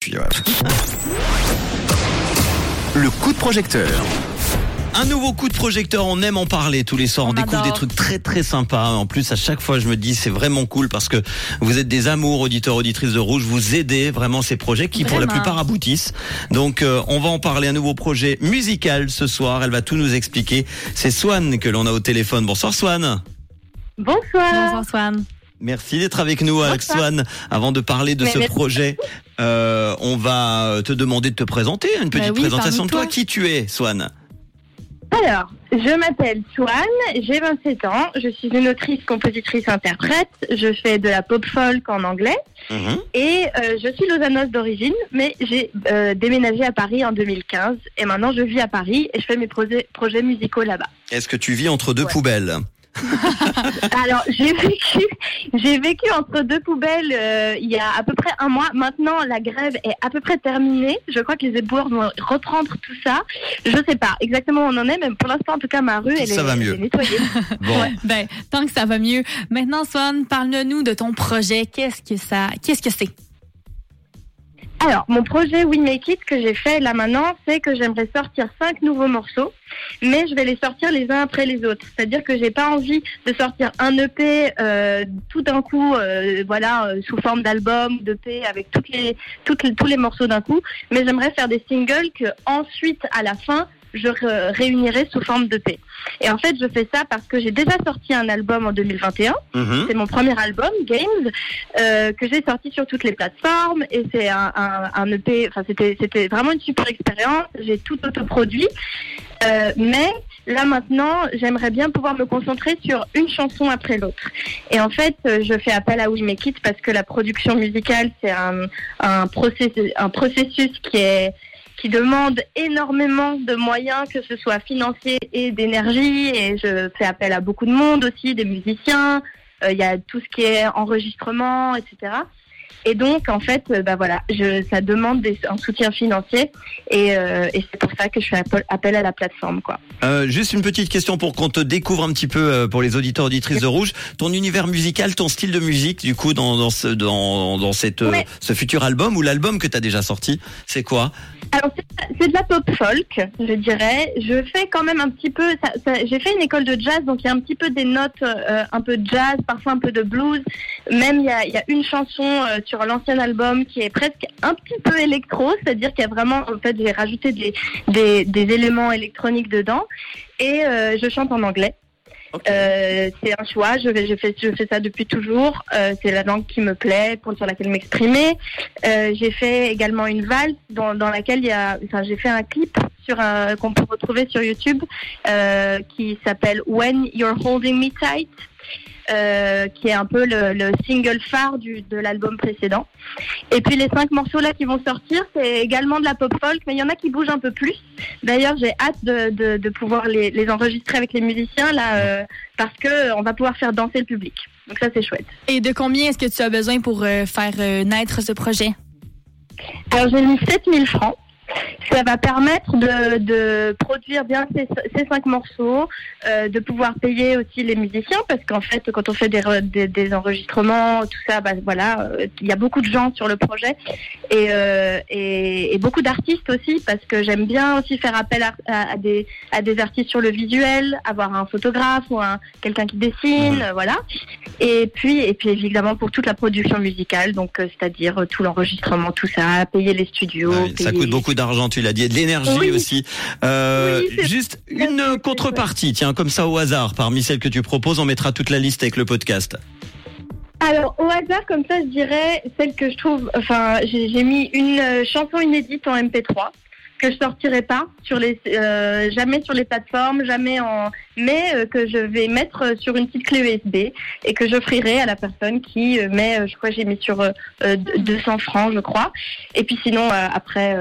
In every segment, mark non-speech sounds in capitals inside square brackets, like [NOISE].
Puis, ouais. Le coup de projecteur. Un nouveau coup de projecteur, on aime en parler tous les soirs, on, On découvre adore. des trucs très très sympas. En plus, à chaque fois, je me dis c'est vraiment cool parce que vous êtes des amours, auditeurs, auditrices de Rouge, vous aidez vraiment ces projets qui pour la plupart aboutissent. Donc euh, on va en parler, un nouveau projet musical ce soir, elle va tout nous expliquer. C'est Swan que l'on a au téléphone. Bonsoir Swan. Bonsoir. Bonsoir Swan. Merci d'être avec nous, avec Swan. Avant de parler de Mais ce merci. projet, euh, on va te demander de te présenter, une petite Bah oui, présentation de toi. Qui tu es, Swan Alors, je m'appelle Swan, j'ai 27 ans, je suis une autrice, compositrice, interprète, je fais de la pop folk en anglais Mhm. et euh, je suis lausannoise d'origine, mais j'ai euh, déménagé à Paris en 2015 et maintenant je vis à Paris et je fais mes projets, projets musicaux là-bas. Est-ce que tu vis entre deux Ouais. poubelles? [LAUGHS] Alors, j'ai vécu, j'ai vécu entre deux poubelles euh, il y a à peu près un mois. Maintenant, la grève est à peu près terminée. Je crois que les éboueurs vont reprendre tout ça. Je sais pas exactement où on en est, mais pour l'instant, en tout cas, ma rue, elle, Ça est, va elle mieux. est nettoyée. [LAUGHS] Bon, Ouais. Ben, tant que ça va mieux. Maintenant, Swan, parle-nous de ton projet. Qu'est-ce que ça, qu'est-ce que c'est? Alors, mon projet We Make It que j'ai fait là maintenant, c'est que j'aimerais sortir cinq nouveaux morceaux, mais je vais les sortir les uns après les autres. C'est-à-dire que j'ai pas envie de sortir un EP euh, tout d'un coup, euh, voilà, euh, sous forme d'album, d'EP avec toutes les, toutes les- tous les morceaux d'un coup, mais j'aimerais faire des singles que ensuite, à la fin, je ré- réunirai sous forme d'EP. Et en fait, je fais ça parce que j'ai déjà sorti un album en 2021. Mhm. C'est mon premier album, Games, euh, que j'ai sorti sur toutes les plateformes et c'est un, un, un EP. Enfin, c'était c'était vraiment une super expérience. J'ai tout autoproduit, euh, mais là maintenant, j'aimerais bien pouvoir me concentrer sur une chanson après l'autre. Et en fait, euh, je fais appel à We Make It parce que la production musicale, c'est un, un processus, un processus qui est qui demande énormément de moyens, que ce soit financiers et d'énergie. Et je fais appel à beaucoup de monde aussi, des musiciens. Euh, Il y a tout ce qui est enregistrement, etc. Et donc, en fait, euh, bah voilà, je, ça demande des- un soutien financier. Et, euh, et c'est pour ça que je fais appel, à la plateforme, quoi. Euh, juste une petite question pour qu'on te découvre un petit peu euh, pour les auditeurs auditrices de Rouge. Ton univers musical, ton style de musique, du coup, dans dans ce dans, dans cette ce futur album ou l'album que tu as déjà sorti, c'est quoi? Alors, c'est- de la pop folk, je dirais. Je fais quand même un petit peu. Ça, J'ai fait une école de jazz, donc il y a un petit peu des notes, euh, un peu de jazz, parfois un peu de blues. Même il y a, y a une chanson euh, sur l'ancien album qui est presque un petit peu électro, c'est-à-dire qu'il y a vraiment, en fait, j'ai rajouté des, des, des éléments électroniques dedans. Et euh, je chante en anglais. Euh, c'est un choix. Je, vais, je, fais, je fais ça depuis toujours. Euh, c'est la langue qui me plaît, pour sur laquelle m'exprimer. Euh, j'ai fait également une valse dans, dans laquelle il y a. Enfin, j'ai fait un clip sur un qu'on peut retrouver sur YouTube euh, qui s'appelle When You're Holding Me Tight. euh, qui est un peu le, le single phare du, de l'album précédent. Et puis les cinq morceaux là qui vont sortir, c'est également de la pop folk, mais il y en a qui bougent un peu plus. D'ailleurs, j'ai hâte de, de, de pouvoir les, les enregistrer avec les musiciens là, euh, parce que on va pouvoir faire danser le public. Donc ça, c'est chouette. Et de combien est-ce que tu as besoin pour euh, faire naître ce projet? Alors j'ai mis 7000 francs. Ça va permettre de, de produire bien ces, ces cinq morceaux, euh, de pouvoir payer aussi les musiciens parce qu'en fait quand on fait des, re- des, des enregistrements, tout ça, bah, voilà, euh, il y a beaucoup de gens sur le projet et, euh, et, et beaucoup d'artistes aussi parce que j'aime bien aussi faire appel à, à- à des, à des artistes sur le visuel, avoir un photographe ou un quelqu'un qui dessine, voilà. Et puis et puis évidemment pour toute la production musicale, donc euh, c'est-à-dire tout l'enregistrement, tout ça, payer les studios, Ça coûte beaucoup d'argent, tu l'as dit, et de l'énergie Oui. aussi. Euh, Oui, juste une contrepartie, tiens, comme ça au hasard, parmi celles que tu proposes, on mettra toute la liste avec le podcast. Alors, au hasard, comme ça, je dirais celle que je trouve. Enfin, j'ai mis une euh, chanson inédite en MP3 que je sortirai pas sur les, euh, jamais sur les plateformes, jamais en, mais euh, que je vais mettre sur une petite clé USB et que j'offrirai à la personne qui met, je crois, j'ai mis sur euh, euh, 200 francs, je crois. Et puis sinon, après,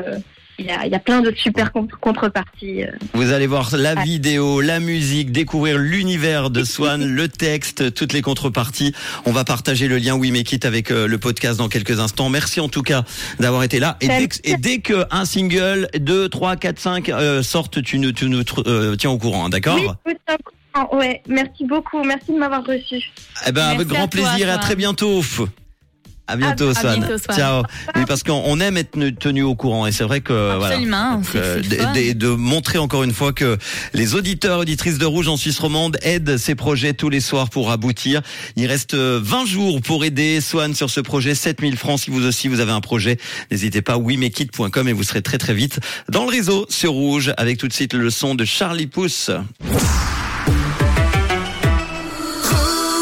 il y, a, il y a plein de super contre- contreparties. euh. Vous allez voir la Ah. vidéo, la musique, découvrir l'univers de Swan, [LAUGHS] le texte, toutes les contreparties. On va partager le lien We Make It avec euh, le podcast dans quelques instants. Merci en tout cas d'avoir été là. Et dès, que, et dès que un single, 2, 3, 4, 5 euh, sortent, tu nous, tu nous euh, tiens au courant, hein, d'accord Oui, ouais, merci beaucoup, merci de m'avoir reçu. Eh ben, avec grand toi, plaisir et à très bientôt. À bientôt, À- à Swan. bientôt, Swan. Ciao. Oui, parce qu'on aime être tenu- au courant et c'est vrai que Absolument, voilà. Euh, de, de- de montrer encore une fois que les auditeurs auditrices de Rouge en Suisse romande aident ces projets tous les soirs pour aboutir. Il reste euh, 20 jours pour aider Swan sur ce projet 7000 francs. Si vous aussi vous avez un projet, n'hésitez pas wimekit.com et vous serez très très vite dans le réseau sur Rouge avec tout de suite le son de Charlie Pousse.